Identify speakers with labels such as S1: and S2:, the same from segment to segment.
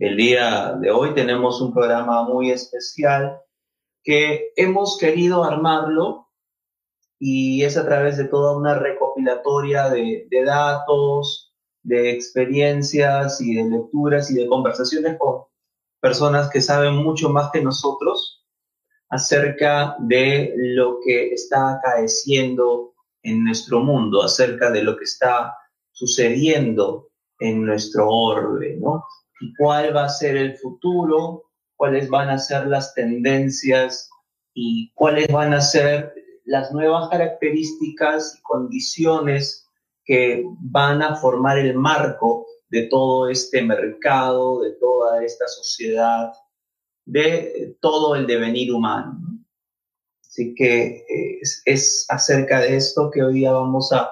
S1: El día de hoy tenemos un programa muy especial que hemos querido armarlo y es a través de toda una recopilatoria de, datos, de experiencias y de lecturas y de conversaciones con personas que saben mucho más que nosotros acerca de lo que está acaeciendo en nuestro mundo, acerca de lo que está sucediendo en nuestro orbe, ¿no? Cuál va a ser el futuro, cuáles van a ser las tendencias y cuáles van a ser las nuevas características y condiciones que van a formar el marco de todo este mercado, de toda esta sociedad, de todo el devenir humano. Así que eh, es, acerca de esto que hoy día vamos a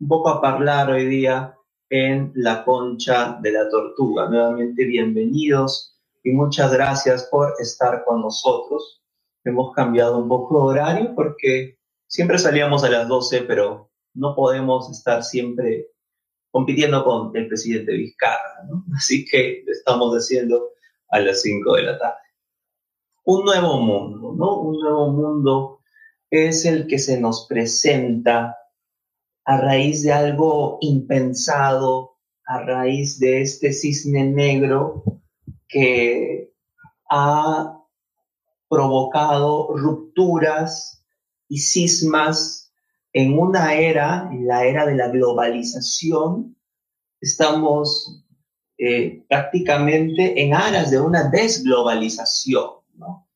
S1: un poco a hablar hoy día en la concha de la tortuga. Nuevamente bienvenidos y muchas gracias por estar con nosotros. Hemos cambiado un poco de horario porque siempre salíamos a las 12, pero no podemos estar siempre compitiendo con el presidente Vizcarra. Así que estamos haciendo a las 5 de la tarde. Un nuevo mundo, ¿no? Un nuevo mundo es el que se nos presenta a raíz de algo impensado, a raíz de este cisne negro que ha provocado rupturas y cismas en una era, en la era de la globalización, estamos eh, prácticamente en aras de una desglobalización. ¿no?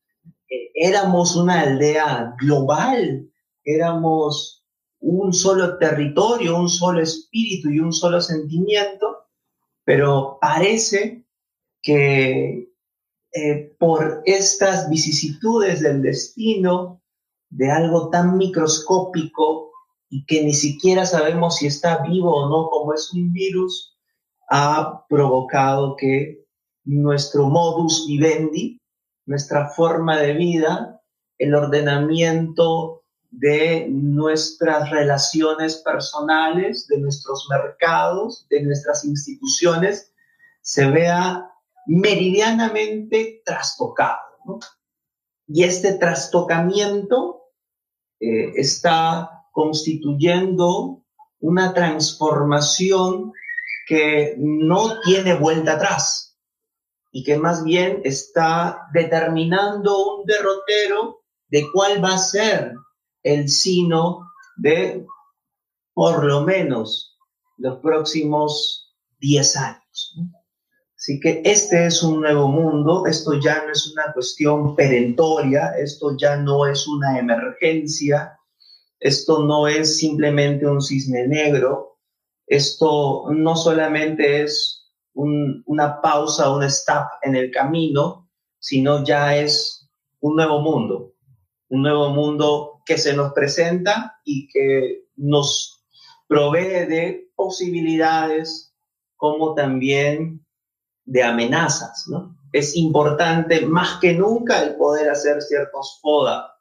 S1: Eh, éramos una aldea global, éramos un solo territorio, un solo espíritu y un solo sentimiento, pero parece que eh, por estas vicisitudes del destino, de algo tan microscópico y que ni siquiera sabemos si está vivo o no, como es un virus, ha provocado que nuestro modus vivendi, nuestra forma de vida, el ordenamiento de nuestras relaciones personales, de nuestros mercados, de nuestras instituciones, se vea meridianamente trastocado. Y este trastocamiento eh, está constituyendo una transformación que no tiene vuelta atrás y que más bien está determinando un derrotero de cuál va a ser el sino de por lo menos los próximos 10 años. Así que este es un nuevo mundo, esto ya no es una cuestión perentoria, esto ya no es una emergencia, esto no es simplemente un cisne negro, esto no solamente es una pausa, un stop en el camino, sino ya es un nuevo mundo, un nuevo mundo que se nos presenta y que nos provee de posibilidades como también de amenazas, ¿no? Es importante más que nunca el poder hacer ciertos FODA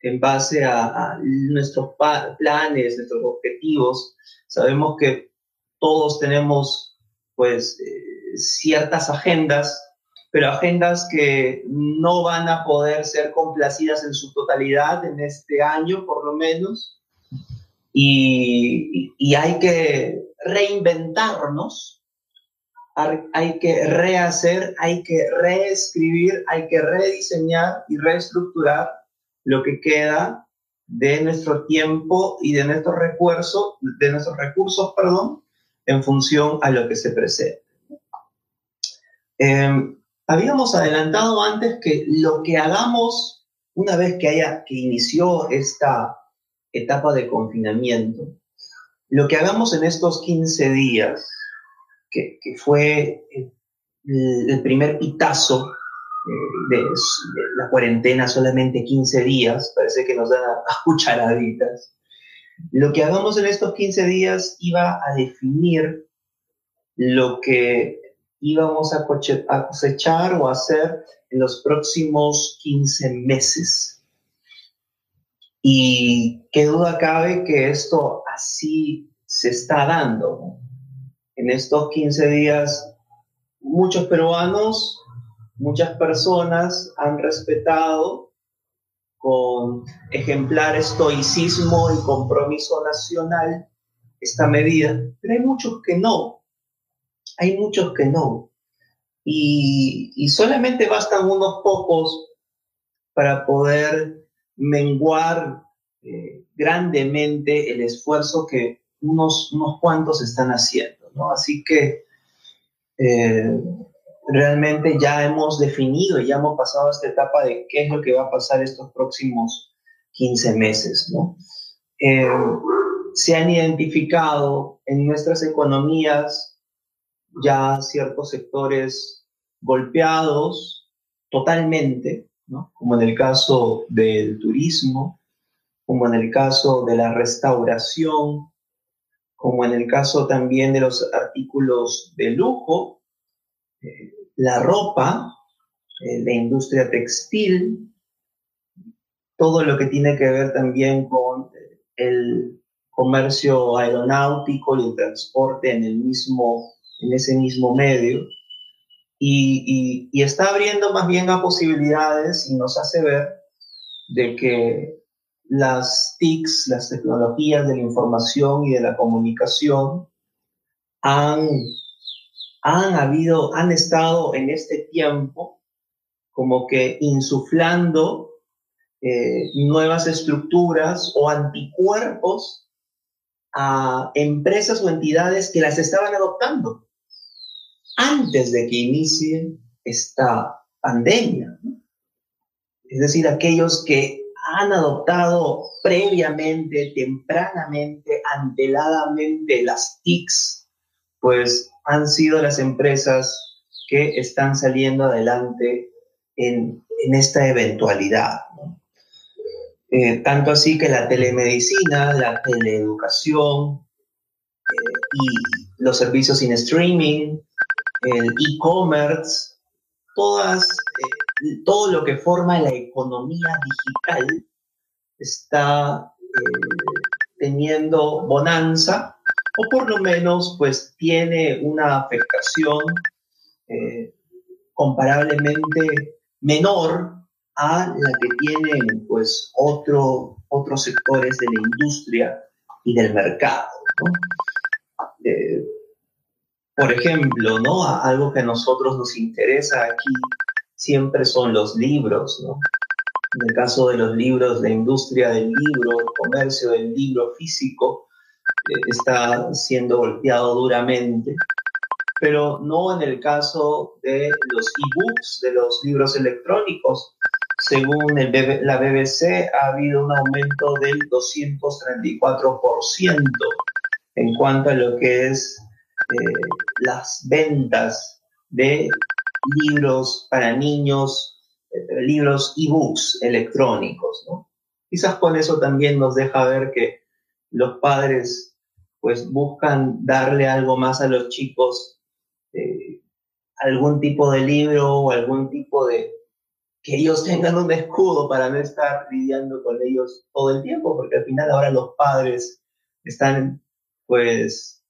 S1: en base a, nuestros planes, nuestros objetivos. Sabemos que todos tenemos, pues, eh, ciertas agendas, pero agendas que no van a poder ser complacidas en su totalidad en este año, por lo menos. y, y hay que reinventarnos hay que rehacer, hay que reescribir, hay que rediseñar y reestructurar lo que queda de nuestro tiempo y de nuestros recursos, de nuestros recursos, perdón, en función a lo que se presenta. Em, habíamos adelantado antes que lo que hagamos una vez que haya que inició esta etapa de confinamiento, lo que hagamos en estos 15 días que, fue el, primer pitazo eh, de, la cuarentena, solamente 15 días, parece que nos dan a, cucharaditas. Lo que hagamos en estos 15 días iba a definir lo que íbamos a, a cosechar o hacer en los próximos 15 meses. Y qué duda cabe que esto así se está dando en estos 15 días muchos peruanos, muchas personas han respetado con ejemplar estoicismo y compromiso nacional esta medida, pero hay muchos que no, hay muchos que no. Y, solamente bastan unos pocos para poder menguar eh, grandemente el esfuerzo que unos, unos cuantos están haciendo, ¿no? Así que eh, realmente ya hemos definido, ya hemos pasado esta etapa de qué es lo que va a pasar estos próximos 15 meses, ¿no? Eh, se han identificado en nuestras economías ya ciertos sectores golpeados totalmente, ¿no? como en el caso del turismo, como en el caso de la restauración, como en el caso también de los artículos de lujo, eh, la ropa, eh, la industria textil, todo lo que tiene que ver también con eh, el comercio aeronáutico y el transporte en el mismo, en ese mismo medio. Y, está abriendo más bien a posibilidades y nos hace ver de que las TICs, las tecnologías de la información y de la comunicación, han han habido, han estado en este tiempo como que insuflando eh, nuevas estructuras o anticuerpos a empresas o entidades que las estaban adoptando antes de que inicie esta pandemia. Es decir, aquellos que han adoptado previamente, tempranamente, anteladamente las TICs, pues han sido las empresas que están saliendo adelante en, esta eventualidad. Eh, tanto así que la telemedicina, la teleeducación eh, y los servicios in streaming, el e-commerce, todas, eh, todo lo que forma la economía digital está teniendo bonanza o por lo menos pues tiene una afectación eh, comparablemente menor a la que tienen pues otro, otros sectores de la industria y del mercado. Eh, por ejemplo, ¿no? algo que a nosotros nos interesa aquí siempre son los libros. ¿no? En el caso de los libros, la industria del libro, el comercio del libro físico, está siendo golpeado duramente, pero no en el caso de los e-books, de los libros electrónicos. Según la BBC, ha habido un aumento del 234% en cuanto a lo que es eh, las ventas de libros para niños, eh, libros e-books electrónicos. Quizás con eso también nos deja ver que los padres pues buscan darle algo más a los chicos, eh, algún tipo de libro o algún tipo de... que ellos tengan un escudo para no estar lidiando con ellos todo el tiempo, porque al final ahora los padres están pues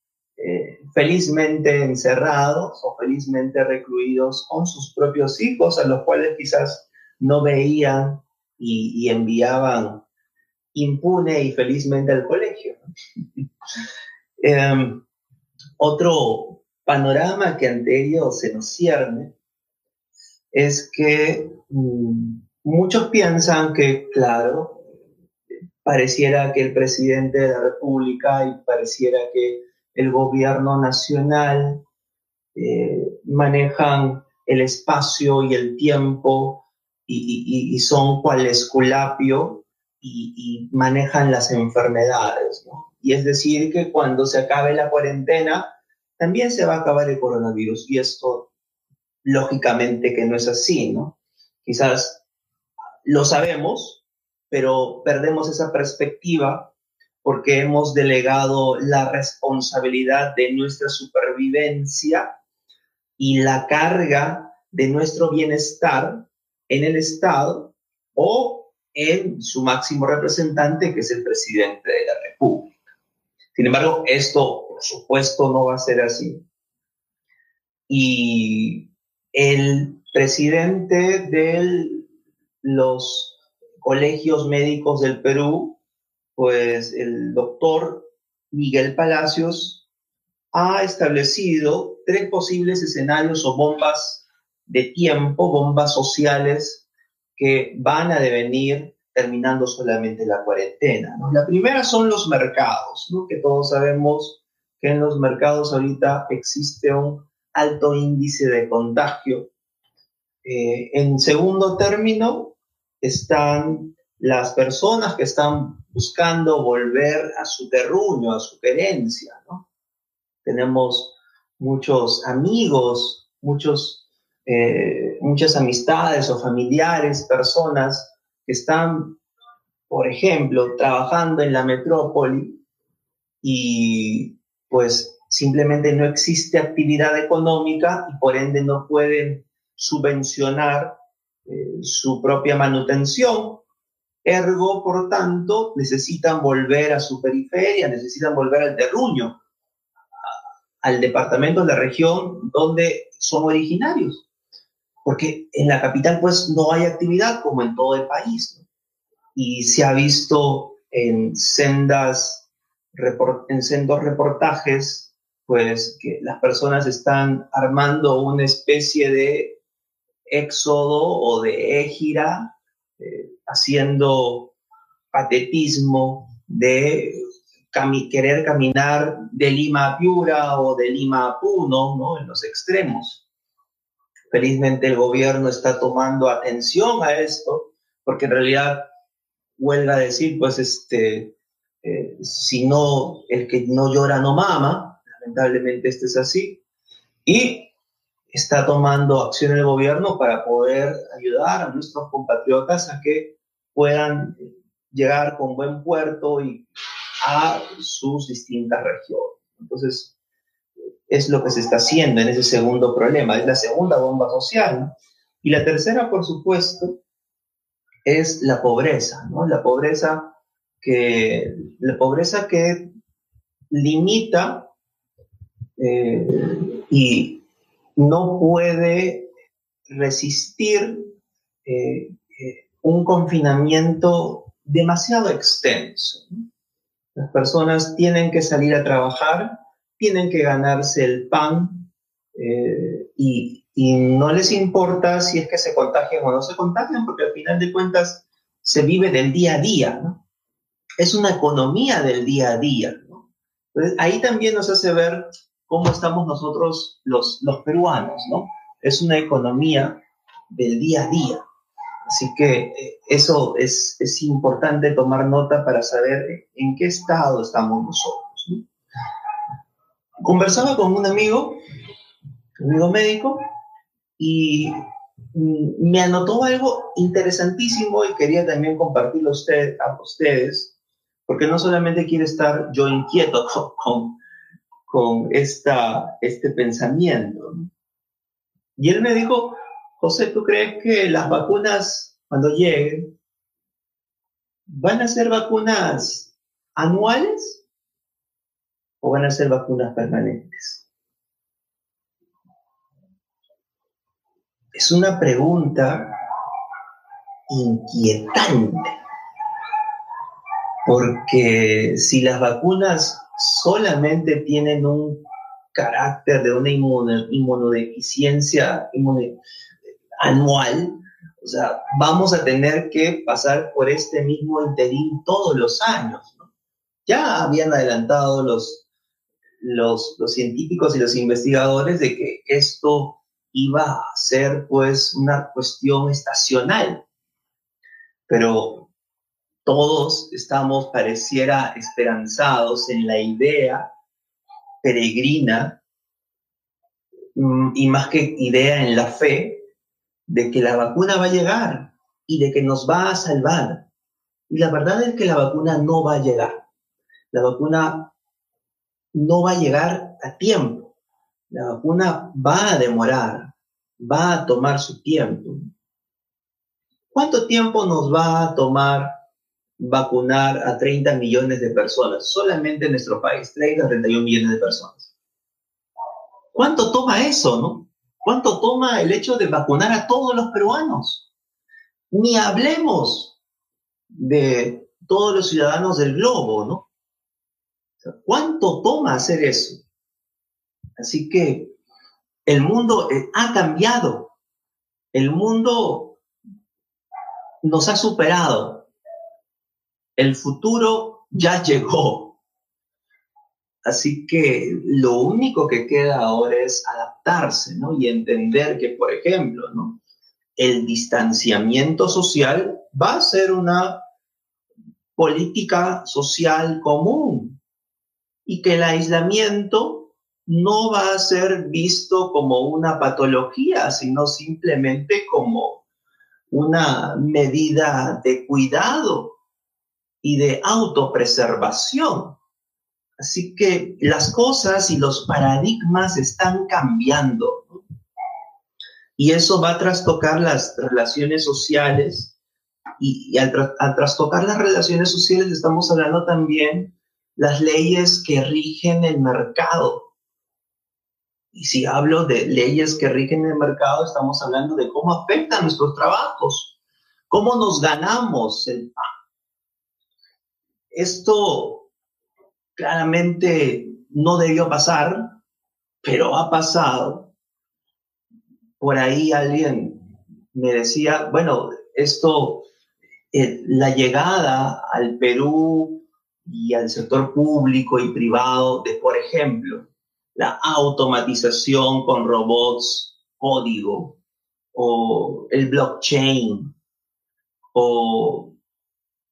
S1: felizmente encerrados o felizmente recluidos con sus propios hijos, a los cuales quizás no veían y, enviaban impune y felizmente al colegio. Em, otro panorama que ante ello se nos cierne es que mm, muchos piensan que, claro, pareciera que el presidente de la República y pareciera que el gobierno nacional eh, manejan el espacio y el tiempo y, son cual esculapio y, manejan las enfermedades. Y es decir, que cuando se acabe la cuarentena, también se va a acabar el coronavirus. Y esto, lógicamente, que no es así, ¿no? Quizás lo sabemos, pero perdemos esa perspectiva porque hemos delegado la responsabilidad de nuestra supervivencia y la carga de nuestro bienestar en el Estado o en su máximo representante, que es el presidente de la República. Sin embargo, esto, por supuesto, no va a ser así. y el presidente de los colegios médicos del Perú, pues el doctor Miguel Palacios, ha establecido tres posibles escenarios o bombas de tiempo, bombas sociales que van a devenir terminando solamente la cuarentena. La primera son los mercados, que todos sabemos que en los mercados ahorita existe un alto índice de contagio. Eh, en segundo término están las personas que están buscando volver a su terruño, a su querencia. Tenemos muchos amigos, muchos, eh, muchas amistades o familiares, personas que están, por ejemplo, trabajando en la metrópoli y pues simplemente no existe actividad económica y por ende no pueden subvencionar eh, su propia manutención. Ergo, por tanto, necesitan volver a su periferia, necesitan volver al terruño, al departamento, de la región donde son originarios porque en la capital pues no hay actividad como en todo el país. Y se ha visto en sendas, en sendos reportajes, pues que las personas están armando una especie de éxodo o de égira, eh, haciendo patetismo de querer caminar de Lima a Piura o de Lima a Puno, ¿no? En los extremos. Felizmente el gobierno está tomando atención a esto, porque en realidad, huelga decir, pues este, eh, si no, el que no llora no mama, lamentablemente este es así, y está tomando acción el gobierno para poder ayudar a nuestros compatriotas a que puedan llegar con buen puerto y a sus distintas regiones. Entonces, es lo que se está haciendo en ese segundo problema, es la segunda bomba social. Y la tercera, por supuesto, es la pobreza, ¿no? La pobreza que, la pobreza que limita eh, y no puede resistir eh, eh, un confinamiento demasiado extenso. Las personas tienen que salir a trabajar tienen que ganarse el pan eh, y, no les importa si es que se contagian o no se contagian, porque al final de cuentas se vive del día a día. Es una economía del día a día, ahí también nos hace ver cómo estamos nosotros los, los peruanos, ¿no? Es una economía del día a día. Así que eh, eso es, es importante tomar nota para saber en qué estado estamos nosotros. ¿no? conversaba con un amigo, un amigo médico, y me anotó algo interesantísimo y quería también compartirlo usted, a ustedes, porque no solamente quiere estar yo inquieto con, con, esta, este pensamiento. Y él me dijo, José, ¿tú crees que las vacunas, cuando lleguen, van a ser vacunas anuales o van a ser vacunas permanentes? Es una pregunta inquietante, porque si las vacunas solamente tienen un carácter de una inmunodeficiencia anual, o sea, vamos a tener que pasar por este mismo interín todos los años. Ya habían adelantado los los, científicos y los investigadores de que esto iba a ser pues una cuestión estacional. Pero todos estamos, pareciera, esperanzados en la idea peregrina mm, y más que idea en la fe de que la vacuna va a llegar y de que nos va a salvar. Y la verdad es que la vacuna no va a llegar. La vacuna no va a llegar a tiempo. La vacuna va a demorar, va a tomar su tiempo. ¿Cuánto tiempo nos va a tomar vacunar a 30 millones de personas? Solamente en nuestro país, 30 a 31 millones de personas. ¿Cuánto toma eso, no? ¿Cuánto toma el hecho de vacunar a todos los peruanos? Ni hablemos de todos los ciudadanos del globo, ¿no? ¿Cuánto toma hacer eso? Así que el mundo eh, ha cambiado. El mundo nos ha superado. El futuro ya llegó. Así que lo único que queda ahora es adaptarse, ¿no? Y entender que, por ejemplo. El distanciamiento social va a ser una política social común y que el aislamiento no va a ser visto como una patología, sino simplemente como una medida de cuidado y de autopreservación. Así que las cosas y los paradigmas están cambiando. Y eso va a trastocar las relaciones sociales. Y, al, trastocar las relaciones sociales estamos hablando también las leyes que rigen el mercado. Y si hablo de leyes que rigen el mercado, estamos hablando de cómo afectan nuestros trabajos, cómo nos ganamos el pan. Esto claramente no debió pasar, pero ha pasado. Por ahí alguien me decía, bueno, esto, eh, la llegada al Perú y al sector público y privado de, por ejemplo, la automatización con robots, código, o el blockchain, o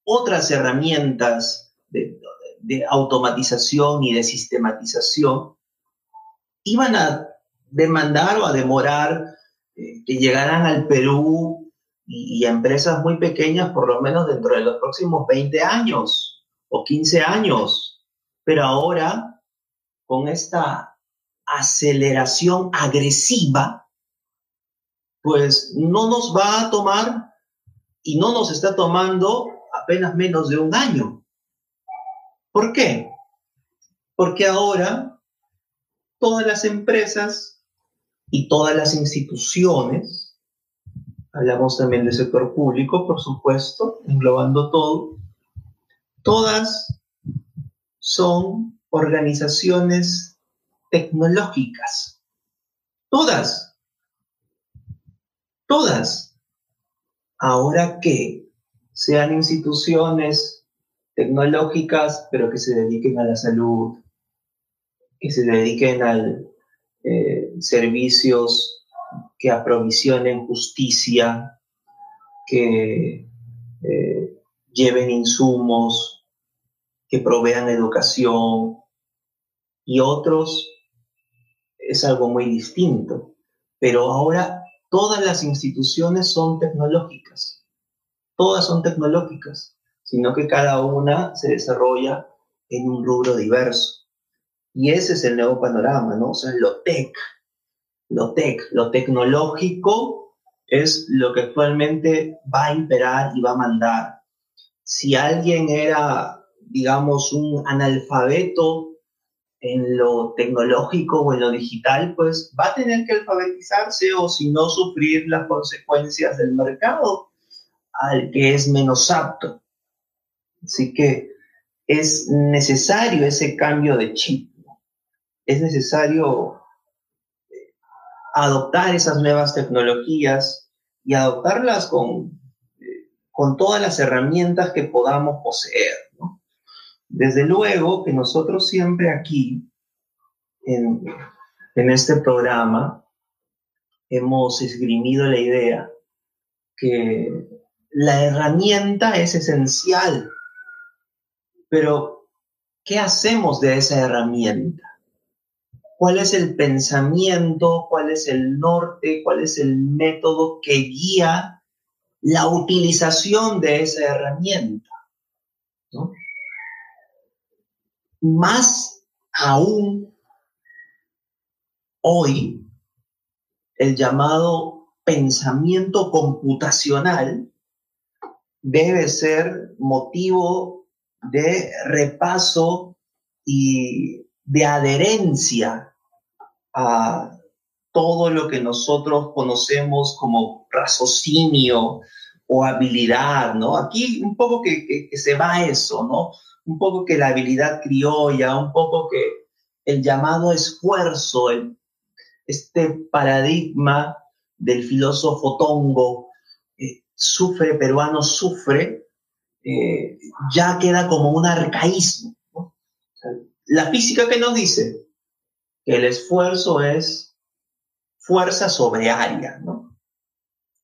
S1: otras herramientas de, de automatización y de sistematización iban a demandar o a demorar eh, que llegaran al Perú y, a empresas muy pequeñas por lo menos dentro de los próximos 20 años o 15 años. Pero ahora, con esta aceleración agresiva, pues no nos va a tomar y no nos está tomando apenas menos de un año. ¿Por qué? Porque ahora todas las empresas y todas las instituciones, hablamos también del sector público, por supuesto, englobando todo, todas son organizaciones tecnológicas. Todas. Todas. Ahora que sean instituciones tecnológicas, pero que se dediquen a la salud, que se dediquen a eh, servicios que aprovisionen justicia, que eh, lleven insumos, que provean educación. Y otros es algo muy distinto. Pero ahora todas las instituciones son tecnológicas, todas son tecnológicas sino que cada una se desarrolla en un rubro diverso. Y ese es el nuevo panorama, ¿no? O sea, lo tech, lo tech, lo tecnológico es lo que actualmente va a imperar y va a mandar. Si alguien era, digamos, un analfabeto en lo tecnológico o en lo digital, pues va a tener que alfabetizarse o si no sufrir las consecuencias del mercado al que es menos apto. Así que es necesario ese cambio de chip. Es necesario eh, adoptar esas nuevas tecnologías y adoptarlas con, eh, con todas las herramientas que podamos poseer. Desde luego que nosotros siempre aquí, en, en este programa, hemos esgrimido la idea que la herramienta es esencial pero, ¿qué hacemos de esa herramienta? ¿Cuál es el pensamiento? ¿Cuál es el norte? ¿Cuál es el método que guía la utilización de esa herramienta? Más aún hoy, el llamado pensamiento computacional debe ser motivo de repaso y de adherencia a todo lo que nosotros conocemos como raciocinio o habilidad, ¿no? Aquí un poco que, se va eso, ¿no? Un poco que la habilidad criolla, un poco que el llamado esfuerzo, este paradigma del filósofo Tongo, eh, sufre, peruano sufre, eh, ya queda como un arcaísmo. La física que nos dice que el esfuerzo es fuerza sobre área, ¿no?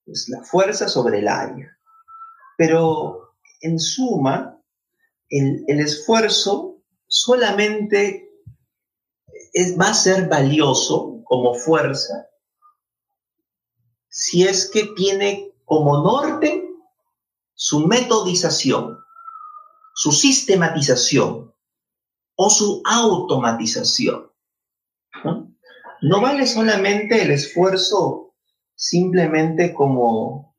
S1: Es la fuerza sobre el área. Pero en suma, el, esfuerzo solamente va a ser valioso como fuerza si es que tiene como norte su metodización, su sistematización o su automatización. ¿no? vale solamente el esfuerzo simplemente como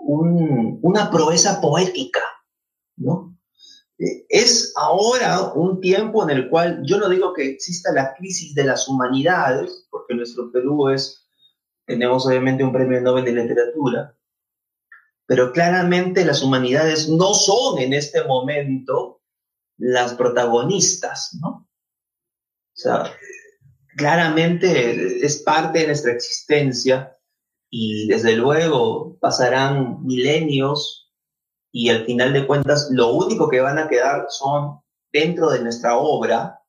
S1: una proeza poética, ¿no? Eh, es ahora un tiempo en el cual yo no digo que exista la crisis de las humanidades, porque nuestro Perú es, tenemos obviamente un premio Nobel de literatura, pero claramente las humanidades no son en este momento las protagonistas, ¿no? O sea, claramente es parte de nuestra existencia y desde luego pasarán milenios y al final de cuentas lo único que van a quedar son dentro de nuestra obra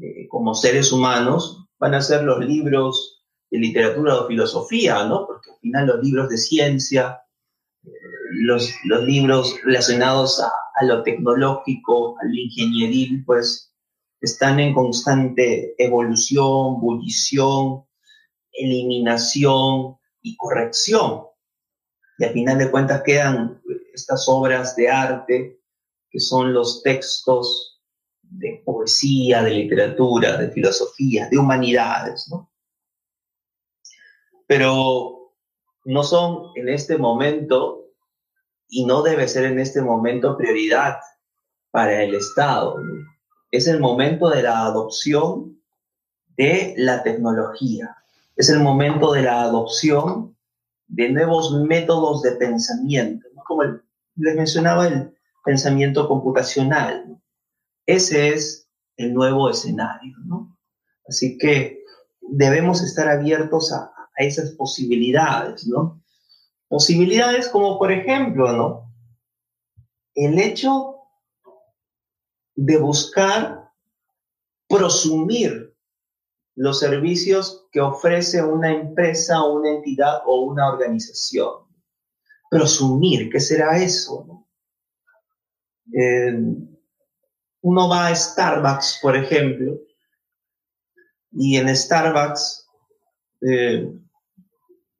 S1: eh, como seres humanos, van a ser los libros de literatura o filosofía, ¿no? Porque al final los libros de ciencia, los, libros relacionados a, a, lo tecnológico, a lo ingenieril, pues están en constante evolución, bullición, eliminación y corrección. Y al final de cuentas quedan estas obras de arte que son los textos de poesía, de literatura, de filosofía, de humanidades, ¿no? Pero no son en este momento y no debe ser en este momento prioridad para el Estado. ¿no? es el momento de la adopción de la tecnología, es el momento de la adopción de nuevos métodos de pensamiento, como les mencionaba el pensamiento computacional. Ese es el nuevo escenario. ¿no? Así que debemos estar abiertos a, a esas posibilidades, ¿no? Posibilidades como, por ejemplo. El hecho de buscar prosumir los servicios que ofrece una empresa, una entidad o una organización. Prosumir, ¿qué será eso? Eh, uno va a Starbucks, por ejemplo, y en Starbucks eh,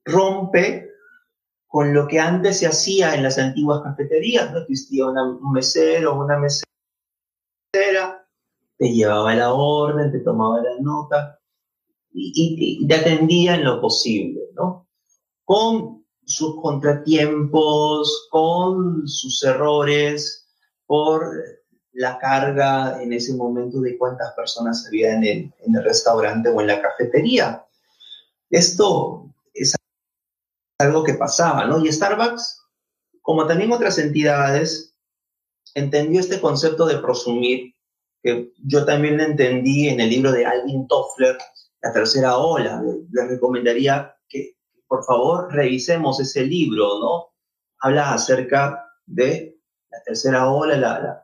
S1: rompe con lo que antes se hacía en las antiguas cafeterías, no existía un mesero, una mesera te llevaba la orden, te tomaba la nota y, te atendía en lo posible, ¿no? Con sus contratiempos, con sus errores, por la carga en ese momento de cuántas personas había en el, en el restaurante o en la cafetería. Esto es algo que pasaba, ¿no? Y Starbucks, como también otras entidades, entendió este concepto de prosumir, que yo también lo entendí en el libro de Alvin Toffler, La tercera ola. Les recomendaría que, por favor, revisemos ese libro, ¿no? Habla acerca de la tercera ola, la,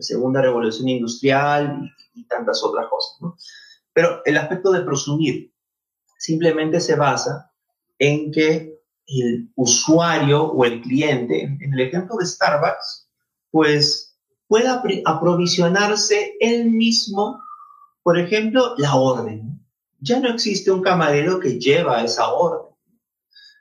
S1: segunda revolución industrial y, y, tantas otras cosas, ¿no? Pero el aspecto de prosumir simplemente se basa en que el usuario o el cliente, en el ejemplo de Starbucks, pues pueda aprovisionarse él mismo, por ejemplo, la orden. Ya no existe un camarero que lleva esa orden.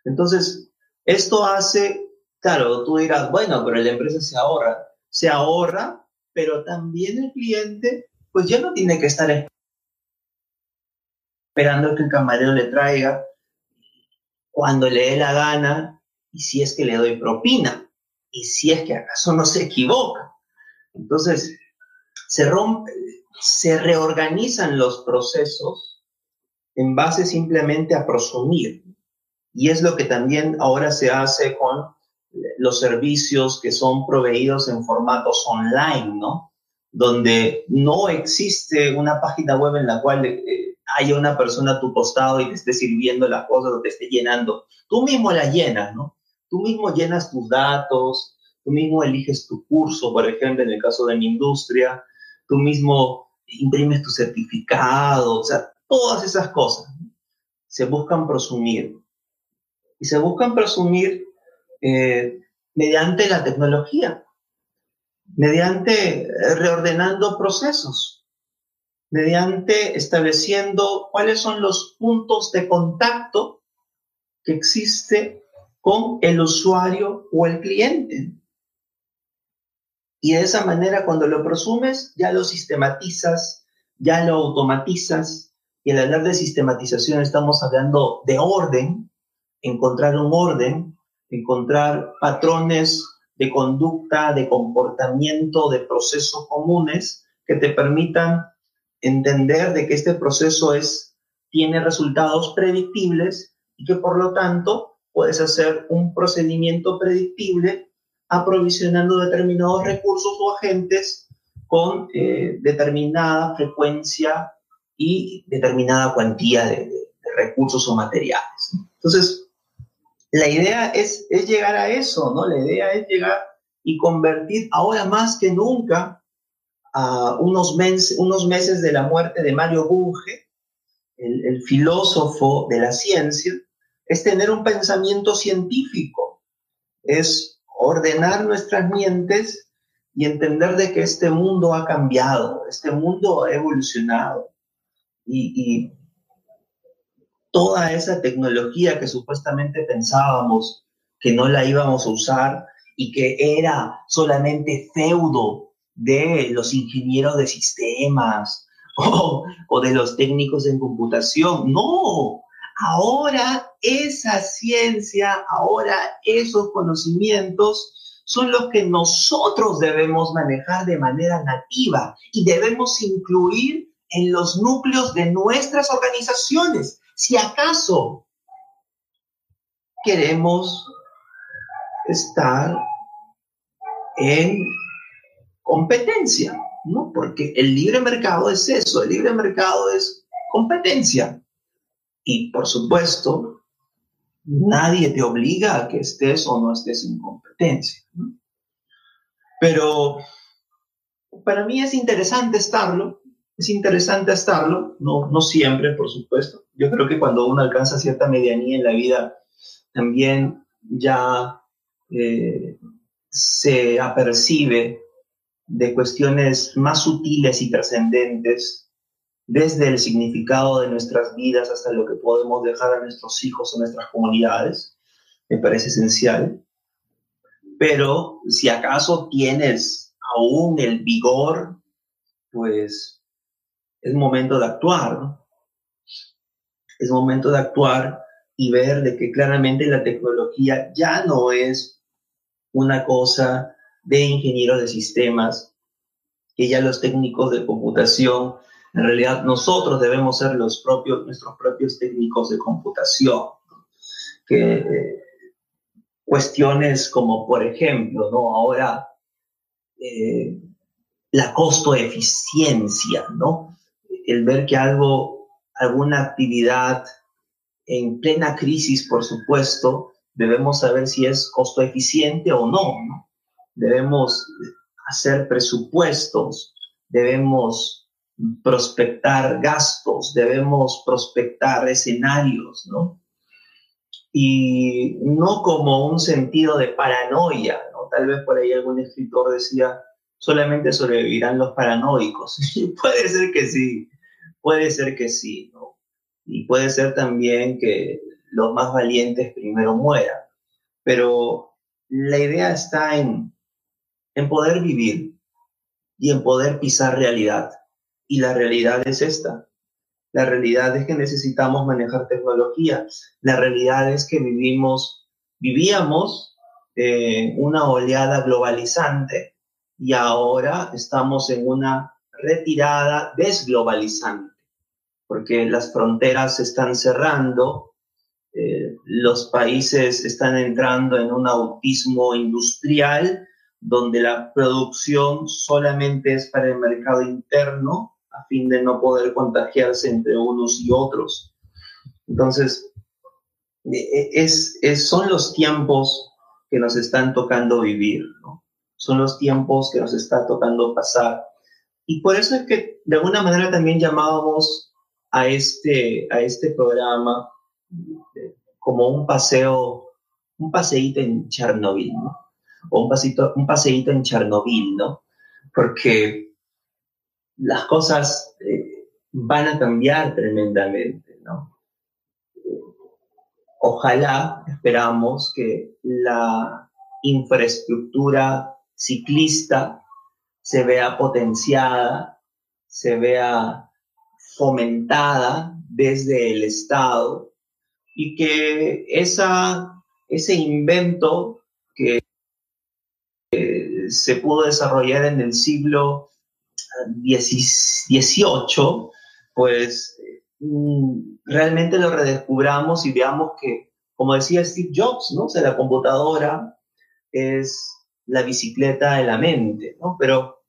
S1: Entonces, esto hace, claro, tú dirás, bueno, pero la empresa se ahorra. Se ahorra, pero también el cliente, pues ya no tiene que estar esperando que el camarero le traiga cuando le dé la gana y si es que le doy propina y si es que acaso no se equivoca. Entonces, se rompe, se reorganizan los procesos en base simplemente a prosumir. Y es lo que también ahora se hace con los servicios que son proveídos en formatos online, ¿no? Donde no existe una página web en la cual eh, haya una persona a tu costado y te esté sirviendo las cosas o te esté llenando. Tú mismo las llenas, ¿no? Tú mismo llenas tus datos, tú mismo eliges tu curso, por ejemplo, en el caso de mi industria, tú mismo imprimes tu certificado, o sea, todas esas cosas se buscan prosumir. Y se buscan presumir eh, mediante la tecnología, mediante eh, reordenando procesos, mediante estableciendo cuáles son los puntos de contacto que existe con el usuario o el cliente. Y de esa manera, cuando lo presumes, ya lo sistematizas, ya lo automatizas. Y al hablar de sistematización estamos hablando de orden, encontrar un orden, encontrar patrones de conducta, de comportamiento, de procesos comunes que te permitan entender de que este proceso es, tiene resultados predictibles y que por lo tanto puedes hacer un procedimiento predictible aprovisionando determinados recursos o agentes con eh, determinada frecuencia y determinada cuantía de, de recursos o materiales. Entonces, la idea es, llegar a eso, ¿no? La idea es llegar y convertir ahora más que nunca a unos, unos meses de la muerte de Mario Bunge, el, el filósofo de la ciencia, es tener un pensamiento científico, es ordenar nuestras mentes y entender de que este mundo ha cambiado, este mundo ha evolucionado. Y, y, toda esa tecnología que supuestamente pensábamos que no la íbamos a usar y que era solamente feudo de los ingenieros de sistemas o, de los técnicos en computación. No, ahora esa ciencia, ahora esos conocimientos son los que nosotros debemos manejar de manera nativa y debemos incluir en los núcleos de nuestras organizaciones. Si acaso queremos estar en competencia, ¿no? Porque el libre mercado es eso, el libre mercado es competencia. Y por supuesto, nadie te obliga a que estés o no estés en competencia. Pero para mí es interesante estarlo, es interesante estarlo, no, no siempre, por supuesto. Yo creo que cuando uno alcanza cierta medianía en la vida, también ya eh, se apercibe de cuestiones más sutiles y trascendentes, desde el significado de nuestras vidas hasta lo que podemos dejar a nuestros hijos o nuestras comunidades, me parece esencial. Pero si acaso tienes aún el vigor, pues es momento de actuar, Es momento de actuar y ver de que claramente la tecnología ya no es una cosa de ingenieros de sistemas, que ya los técnicos de computación, en realidad nosotros debemos ser los propios, nuestros propios técnicos de computación. Que eh, cuestiones como, por ejemplo, ¿no? Ahora eh, la costo eficiencia, ¿no? el ver que algo, alguna actividad en plena crisis, por supuesto, debemos saber si es costo eficiente o no. Debemos hacer presupuestos, debemos prospectar gastos, debemos prospectar escenarios, ¿no? Y no como un sentido de paranoia, ¿no? Tal vez por ahí algún escritor decía, solamente sobrevivirán los paranoicos. puede ser que sí, puede ser que sí, ¿no? Y puede ser también que los más valientes primero mueran. Pero la idea está en, en poder vivir y en poder pisar realidad. Y la realidad es esta. La realidad es que necesitamos manejar tecnología. La realidad es que vivimos, vivíamos eh, una oleada globalizante y ahora estamos en una retirada desglobalizante. porque las fronteras se están cerrando, eh, los países están entrando en un autismo industrial donde la producción solamente es para el mercado interno a fin de no poder contagiarse entre unos y otros. Entonces, e, es, son los tiempos que nos están tocando vivir, son los tiempos que nos está tocando pasar. Y por eso es que de alguna manera también llamábamos a este, a este programa eh, como un paseo, un paseíto en Chernobyl, ¿no? O un, pasito, un paseíto en Chernobyl, ¿no? Porque las cosas eh, van a cambiar tremendamente, ¿no? ojalá, esperamos que la infraestructura ciclista se vea potenciada, se vea fomentada desde el Estado y que esa, ese invento se pudo desarrollar en el siglo XVIII, pues mm, realmente lo redescubramos y veamos que, como decía Steve Jobs, ¿no? La computadora es la bicicleta de la mente, ¿no? Pero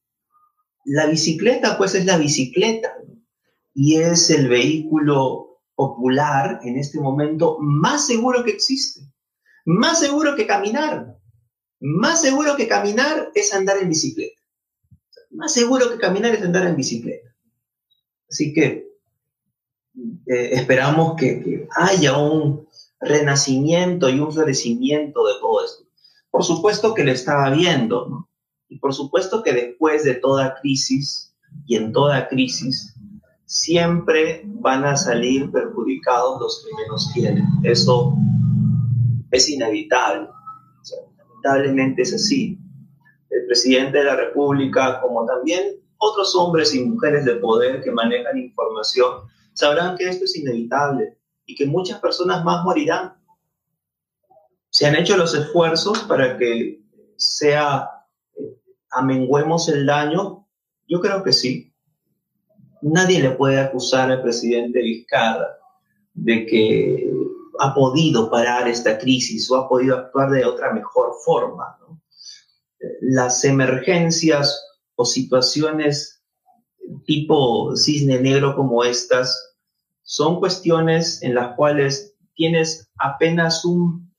S1: la bicicleta, pues, es la bicicleta y es el vehículo popular en este momento más seguro que existe, más seguro que caminar, más seguro que caminar es andar en bicicleta, más seguro que caminar es andar en bicicleta. Así que eh, esperamos que, haya un renacimiento y un florecimiento de todo esto. Por supuesto que lo estaba viendo, ¿no? Y por supuesto que después de toda crisis y en toda crisis, siempre van a salir perjudicados los que menos tienen. Eso es inevitable. Lamentablemente es así. El presidente de la República, como también otros hombres y mujeres de poder que manejan información, sabrán que esto es inevitable y que muchas personas más morirán. Se han hecho los esfuerzos para que sea, eh, amenguemos el daño. Yo creo que sí. Nadie le puede acusar al presidente Vizcarra de que ha podido parar esta crisis o ha podido actuar de otra mejor forma. Las emergencias o situaciones tipo cisne negro como estas son cuestiones en las cuales tienes apenas un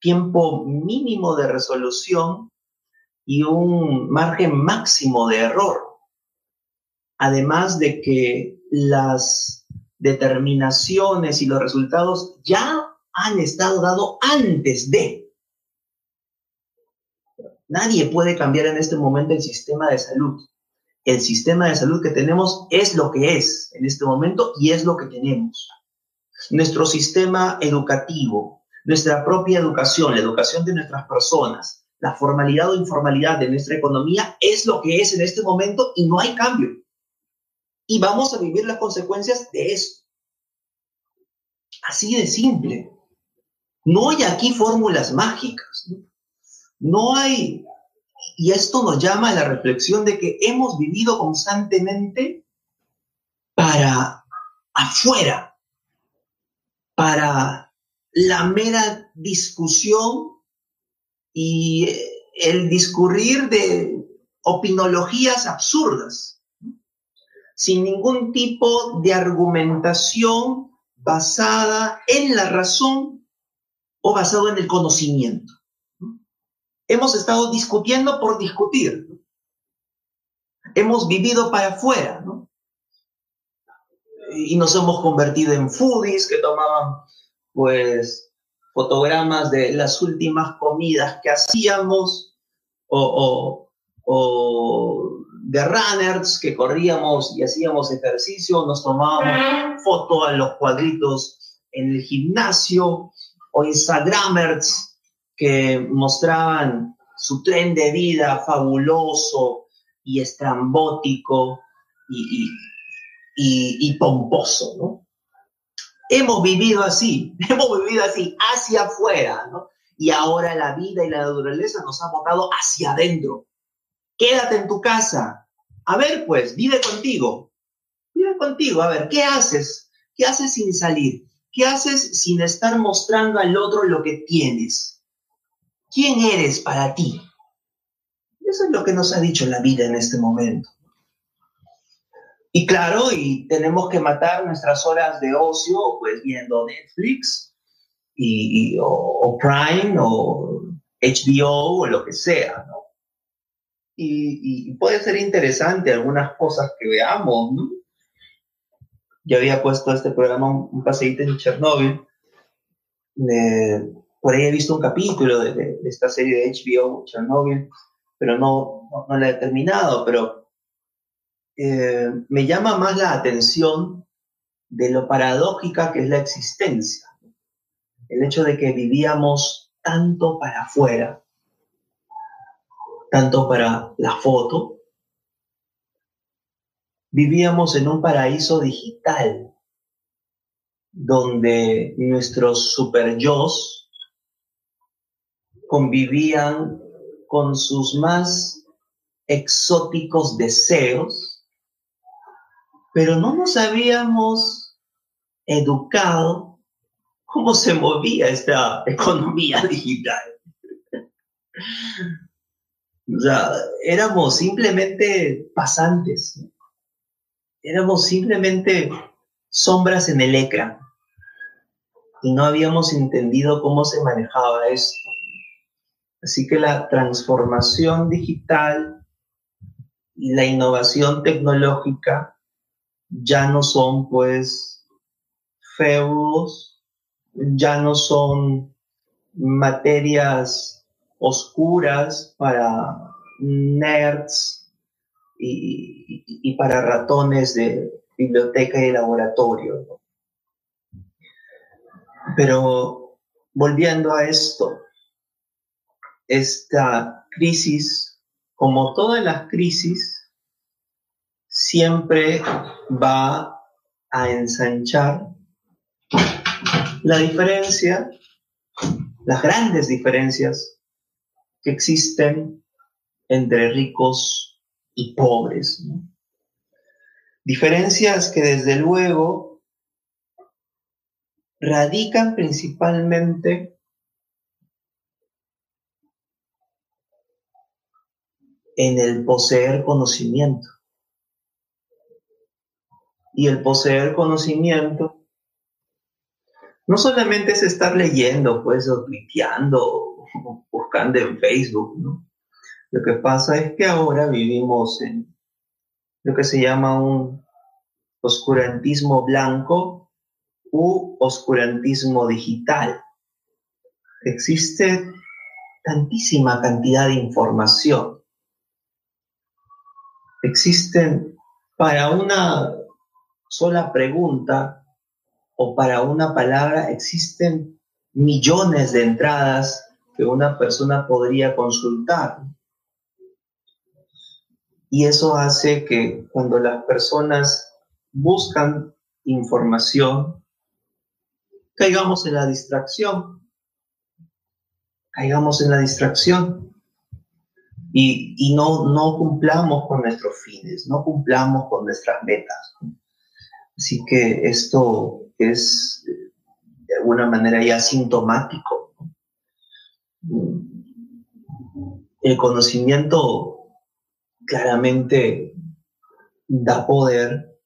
S1: tiempo mínimo de resolución y un margen máximo de error. Además de que las determinaciones y los resultados ya han estado dados antes de. Nadie puede cambiar en este momento el sistema de salud el sistema de salud que tenemos es lo que es en este momento y es lo que tenemos. Nuestro sistema educativo, nuestra propia educación, la educación de nuestras personas, la formalidad o informalidad de nuestra economía es lo que es en este momento y no hay cambio. Y vamos a vivir las consecuencias de eso. Así de simple. No hay aquí fórmulas mágicas. No hay y esto nos llama a la reflexión de que hemos vivido constantemente para afuera, para la mera discusión y el discurrir de opinologías absurdas, sin ningún tipo de argumentación basada en la razón o basado en el conocimiento hemos estado discutiendo por discutir. Hemos vivido para afuera. Y nos hemos convertido en foodies que tomaban, pues, fotogramas de las últimas comidas que hacíamos, o, o de runners que corríamos y hacíamos ejercicio, nos tomábamos foto a los cuadritos en el gimnasio, o Instagramers que mostraban su tren de vida fabuloso y estrambótico y, pomposo, ¿no? Hemos vivido así, hemos vivido así, hacia afuera, ¿no? Y ahora la vida y la naturaleza nos han botado hacia adentro. Quédate en tu casa. A ver, pues, vive contigo. ver contigo, a ver, ¿qué haces? ¿Qué haces sin salir? ¿Qué haces sin estar mostrando al otro lo que tienes? ¿Quién eres para ti? Eso es lo que nos ha dicho la vida en este momento. Y claro, y tenemos que matar nuestras horas de ocio, pues viendo Netflix y, o, Prime o HBO o lo que sea, ¿no? Y, puede ser interesante algunas cosas que veamos, ¿no? Yo había puesto este programa un, paseíto en Chernobyl. por ahí he visto un capítulo de, esta serie de HBO, Chernobyl, pero no, no, no la he terminado, pero eh, me llama más la atención de lo paradójica que es la existencia. El hecho de que vivíamos tanto para afuera, tanto para la foto, vivíamos en un paraíso digital donde nuestros super convivían con sus más exóticos deseos pero no nos habíamos educado cómo se movía esta economía digital. O sea, éramos simplemente pasantes, éramos simplemente sombras en el ecran y no habíamos entendido cómo se manejaba esto. Así que la transformación digital y la innovación tecnológica ya no son pues feudos, ya no son materias oscuras para nerds y, para ratones de biblioteca y laboratorio. Pero volviendo a esto, esta crisis, como todas las crisis, siempre va a ensanchar la diferencia, las grandes diferencias que existen entre ricos y pobres. Diferencias que desde luego radican principalmente en el poseer conocimiento. Y el poseer conocimiento no solamente es estar leyendo, pues, o tuiteando, buscando en Facebook, ¿no? Lo que pasa es que ahora vivimos en lo que se llama un oscurantismo blanco u oscurantismo digital. Existe tantísima cantidad de información. Existen para una sola pregunta o para una palabra existen millones de entradas que una persona podría consultar. Y eso hace que cuando las personas buscan información, caigamos en la distracción. Caigamos en la distracción. Y, y no, no cumplamos con nuestros fines, no cumplamos con nuestras metas. Así que esto es de alguna manera ya sintomático. El conocimiento claramente da poder,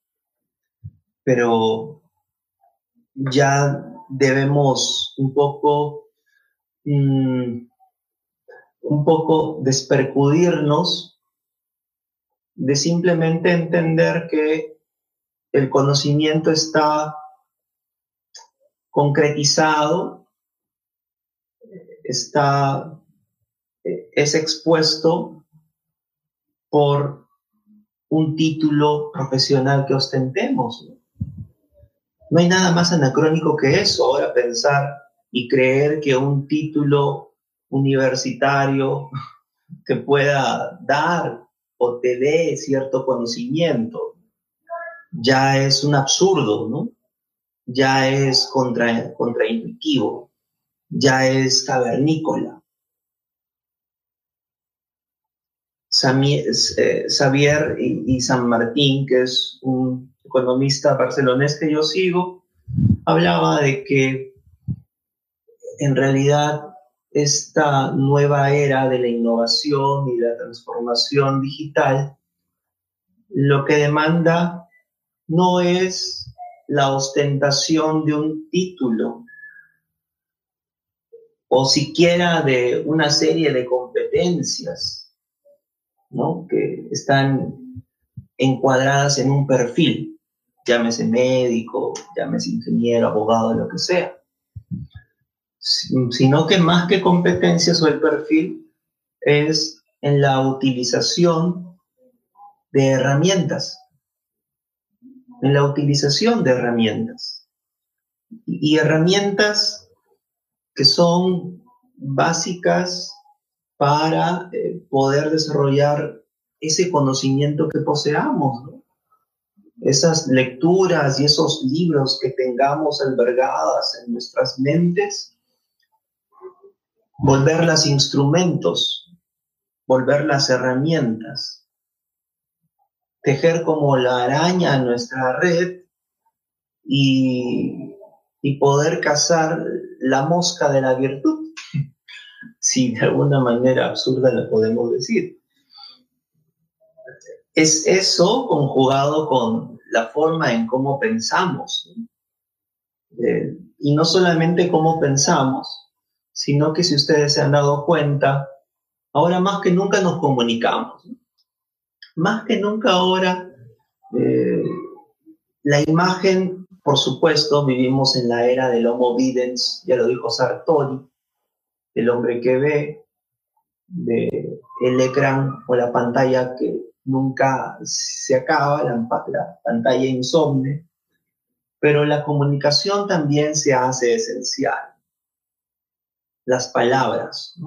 S1: pero ya debemos un poco, mm, un poco despercudirnos de simplemente entender que el conocimiento está concretizado, está, es expuesto por un título profesional que ostentemos. No hay nada más anacrónico que eso, ahora pensar y creer que un título universitario te pueda dar o te dé cierto conocimiento ya es un absurdo, ¿no? Ya es contra, contraintuitivo, ya es cavernícola. Eh, Xavier y, San Martín, que es un economista barcelonés que yo sigo, hablaba de que en realidad esta nueva era de la innovación y la transformación digital lo que demanda no es la ostentación de un título o siquiera de una serie de competencias ¿no? que están encuadradas en un perfil, llámese médico, llámese ingeniero, abogado, lo que sea, sino que más que competencias o el perfil es en la utilización de herramientas, en la utilización de herramientas. Y herramientas que son básicas para eh, poder desarrollar ese conocimiento que poseamos, esas lecturas y esos libros que tengamos albergadas en nuestras mentes, volverlas instrumentos, volverlas herramientas tejer como la araña nuestra red y, y poder cazar la mosca de la virtud, si de alguna manera absurda lo podemos decir. Es eso conjugado con la forma en cómo pensamos. Eh, y no solamente cómo pensamos, sino que si ustedes se han dado cuenta, ahora más que nunca nos comunicamos más que nunca ahora, eh, la imagen, por supuesto, vivimos en la era del Homo videns, ya lo dijo Sartori, el hombre que ve, de el ecrán o la pantalla que nunca se acaba, la, pantalla insomne, pero la comunicación también se hace esencial. Las palabras,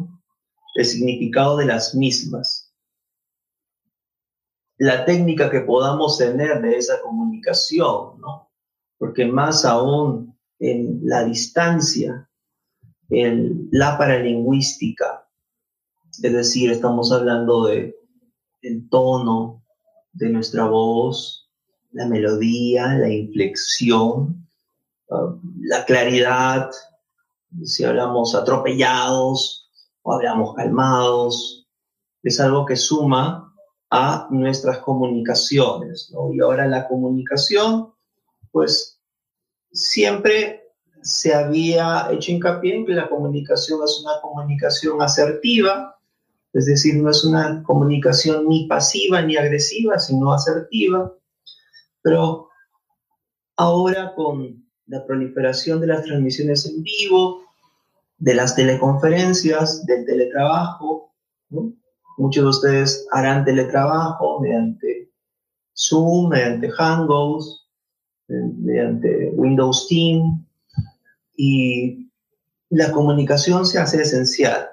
S1: el significado de las mismas la técnica que podamos tener de esa comunicación, ¿no? Porque más aún en la distancia, en la paralingüística, es decir, estamos hablando de el tono de nuestra voz, la melodía, la inflexión, um, la claridad, si hablamos atropellados o hablamos calmados, es algo que suma a nuestras comunicaciones. Y ahora la comunicación, pues siempre se había hecho hincapié en que la comunicación es una comunicación asertiva, es decir, no es una comunicación ni pasiva ni agresiva, sino asertiva. Pero ahora con la proliferación de las transmisiones en vivo, de las teleconferencias, del teletrabajo, ¿no? Muchos de ustedes harán teletrabajo mediante Zoom, mediante Hangouts, mediante Windows Team y la comunicación se hace esencial.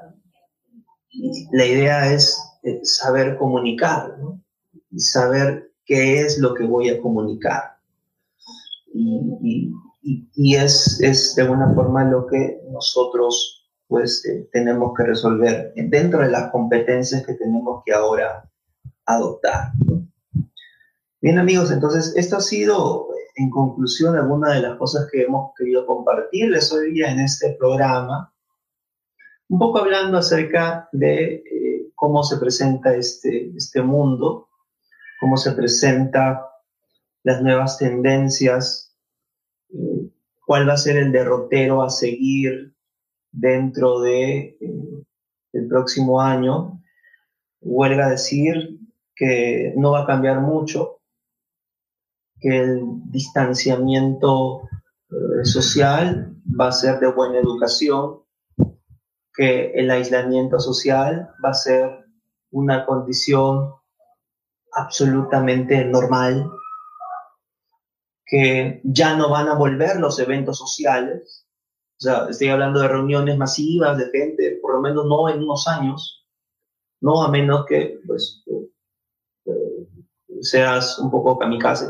S1: La idea es eh, saber comunicar, y saber qué es lo que voy a comunicar. Y, es, es de alguna forma lo que nosotros pues eh, tenemos que resolver dentro de las competencias que tenemos que ahora adoptar. Bien amigos, entonces esto ha sido en conclusión alguna de las cosas que hemos querido compartirles hoy día en este programa, un poco hablando acerca de eh, cómo se presenta este, este mundo, cómo se presenta las nuevas tendencias, eh, cuál va a ser el derrotero a seguir dentro de eh, próximo año, huelga decir que no va a cambiar mucho, que el distanciamiento eh, social va a ser de buena educación, que el aislamiento social va a ser una condición absolutamente normal, que ya no van a volver los eventos sociales, o sea, estoy hablando de reuniones masivas de gente, por lo menos no en unos años, no a menos que pues, eh, eh, seas un poco kamikaze.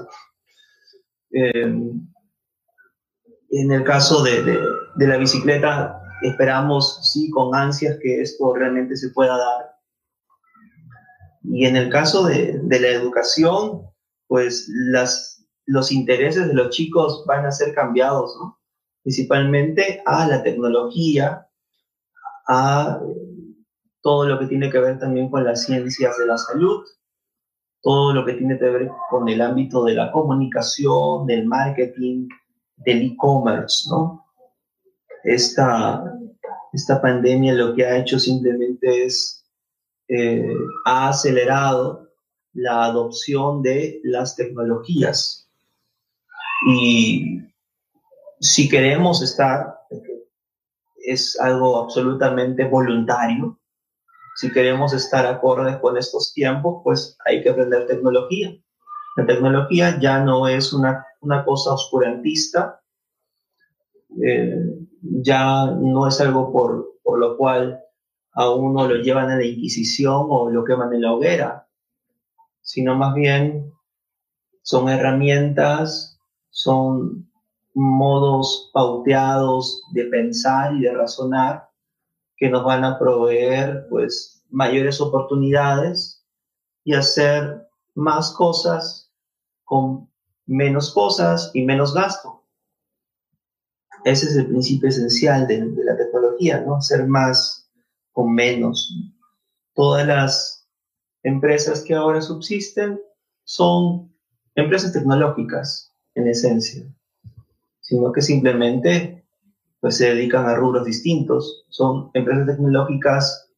S1: Eh, en el caso de, de, la bicicleta, esperamos, sí, con ansias que esto realmente se pueda dar. Y en el caso de, de la educación, pues las los intereses de los chicos van a ser cambiados, ¿no? Principalmente a la tecnología, a todo lo que tiene que ver también con las ciencias de la salud, todo lo que tiene que ver con el ámbito de la comunicación, del marketing, del e-commerce, ¿no? Esta, esta pandemia lo que ha hecho simplemente es, eh, ha acelerado la adopción de las tecnologías. Y si queremos estar, es algo absolutamente voluntario, si queremos estar acordes con estos tiempos, pues hay que aprender tecnología. La tecnología ya no es una, una cosa oscurantista, eh, ya no es algo por, por lo cual a uno lo llevan a la Inquisición o lo queman en la hoguera, sino más bien son herramientas, son modos pauteados de pensar y de razonar que nos van a proveer pues mayores oportunidades y hacer más cosas con menos cosas y menos gasto. Ese es el principio esencial de, la tecnología, ¿no? Hacer más con menos. Todas las empresas que ahora subsisten son empresas tecnológicas, en esencia, sino que simplemente pues se dedican a rubros distintos. Son empresas tecnológicas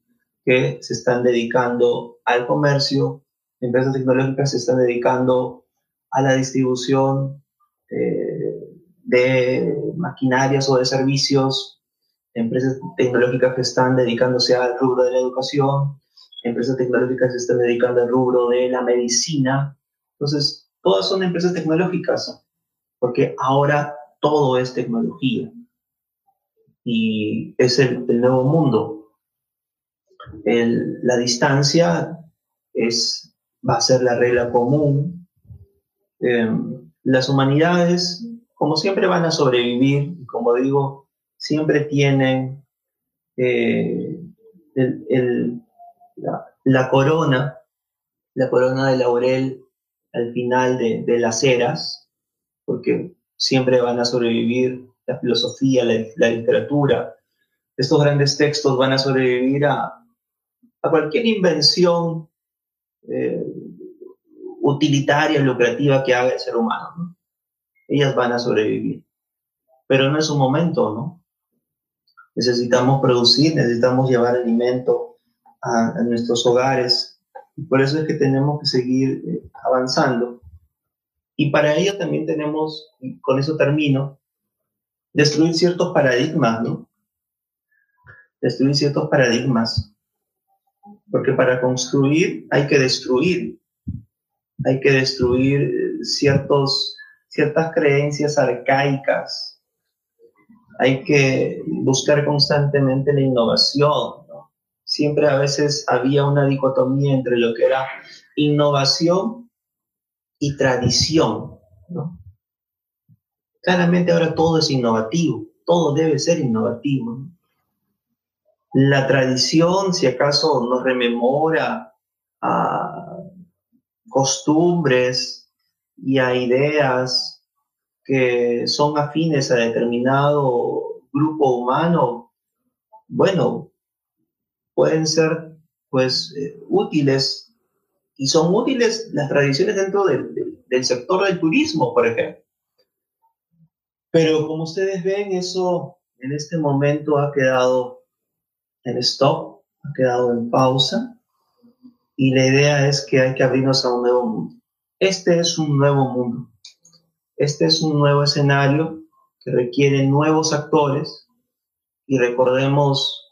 S1: que se están dedicando al comercio, empresas tecnológicas se están dedicando a la distribución eh, de maquinarias o de servicios, empresas tecnológicas que están dedicándose al rubro de la educación, empresas tecnológicas se están dedicando al rubro de la medicina. Entonces, todas son empresas tecnológicas, porque ahora todo es tecnología y es el, nuevo mundo. la distancia es, va a ser la regla común. Em, las humanidades, como siempre, van a sobrevivir, y como digo, siempre tienen eh, la, corona, la corona de laurel al final de, de las eras, porque siempre van a sobrevivir la filosofía, la, literatura. Estos grandes textos van a sobrevivir a, cualquier invención eh, utilitaria, lucrativa que haga el ser humano. Ellas van a sobrevivir. Pero no es un momento, ¿no? Necesitamos producir, necesitamos llevar alimento a, nuestros hogares. Y por eso es que tenemos que seguir eh, avanzando. Y para ello también tenemos, y con eso termino, destruir ciertos paradigmas, ¿no? Destruir ciertos paradigmas. Porque para construir hay que destruir. Hay que destruir eh, ciertos, ciertas creencias arcaicas. Hay que buscar constantemente la innovación. ¿no? Siempre a veces había una dicotomía entre lo que era innovación y tradición. ¿no? Claramente ahora todo es innovativo, todo debe ser innovativo. La tradición, si acaso nos rememora a costumbres y a ideas que son afines a determinado grupo humano, bueno, pueden ser pues eh, útiles y son útiles las tradiciones dentro del sector del turismo, por ejemplo. Pero como ustedes ven, eso en este momento ha quedado en stop, ha quedado en pausa. Y la idea es que hay que abrirnos a un nuevo mundo. Este es un nuevo mundo. Este es un nuevo escenario que requiere nuevos actores. Y recordemos,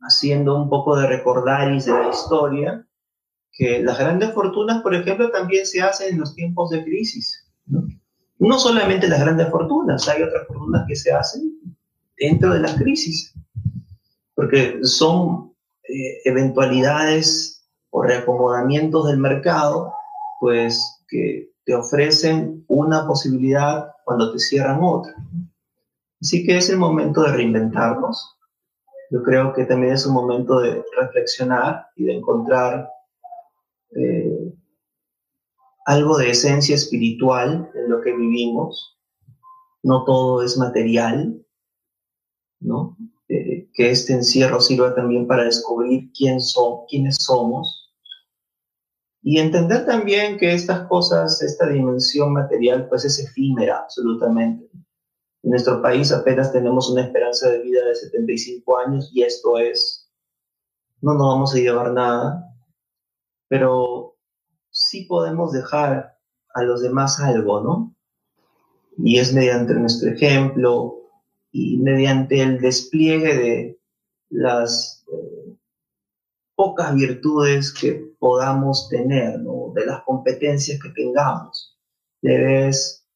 S1: haciendo un poco de recordaris de la historia, que las grandes fortunas, por ejemplo, también se hacen en los tiempos de crisis. ¿No? Solamente las grandes fortunas, hay otras fortunas que se hacen dentro de las crisis, porque son eh, eventualidades o reacomodamientos del mercado, pues que te ofrecen una posibilidad cuando te cierran otra. Así que es el momento de reinventarnos. Yo creo que también es un momento de reflexionar y de encontrar eh, algo de esencia espiritual en lo que vivimos. No todo es material, ¿no? Eh, que este encierro sirva también para descubrir quién quiénes somos y entender también que estas cosas, esta dimensión material, pues es efímera absolutamente. En nuestro país apenas tenemos una esperanza de vida de 75 años y esto es, no nos vamos a llevar nada, pero sí podemos dejar a los demás algo, ¿no? Y es mediante nuestro ejemplo y mediante el despliegue de las eh, pocas virtudes que podamos tener, ¿no? De las competencias que tengamos. Debes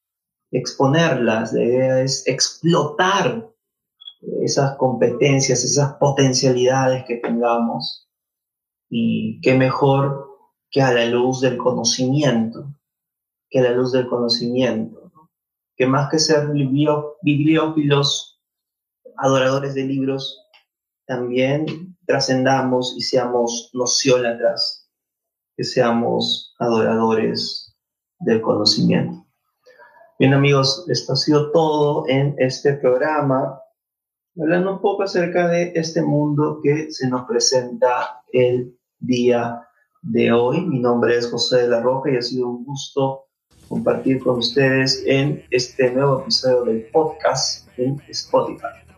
S1: exponerlas, la idea es explotar esas competencias, esas potencialidades que tengamos y qué mejor que a la luz del conocimiento, que a la luz del conocimiento, que más que ser bibliófilos, adoradores de libros, también trascendamos y seamos nociólatras, que seamos adoradores del conocimiento. Bien amigos, esto ha sido todo en este programa, hablando un poco acerca de este mundo que se nos presenta el día de hoy. Mi nombre es José de la Roca y ha sido un gusto compartir con ustedes en este nuevo episodio del podcast en Spotify.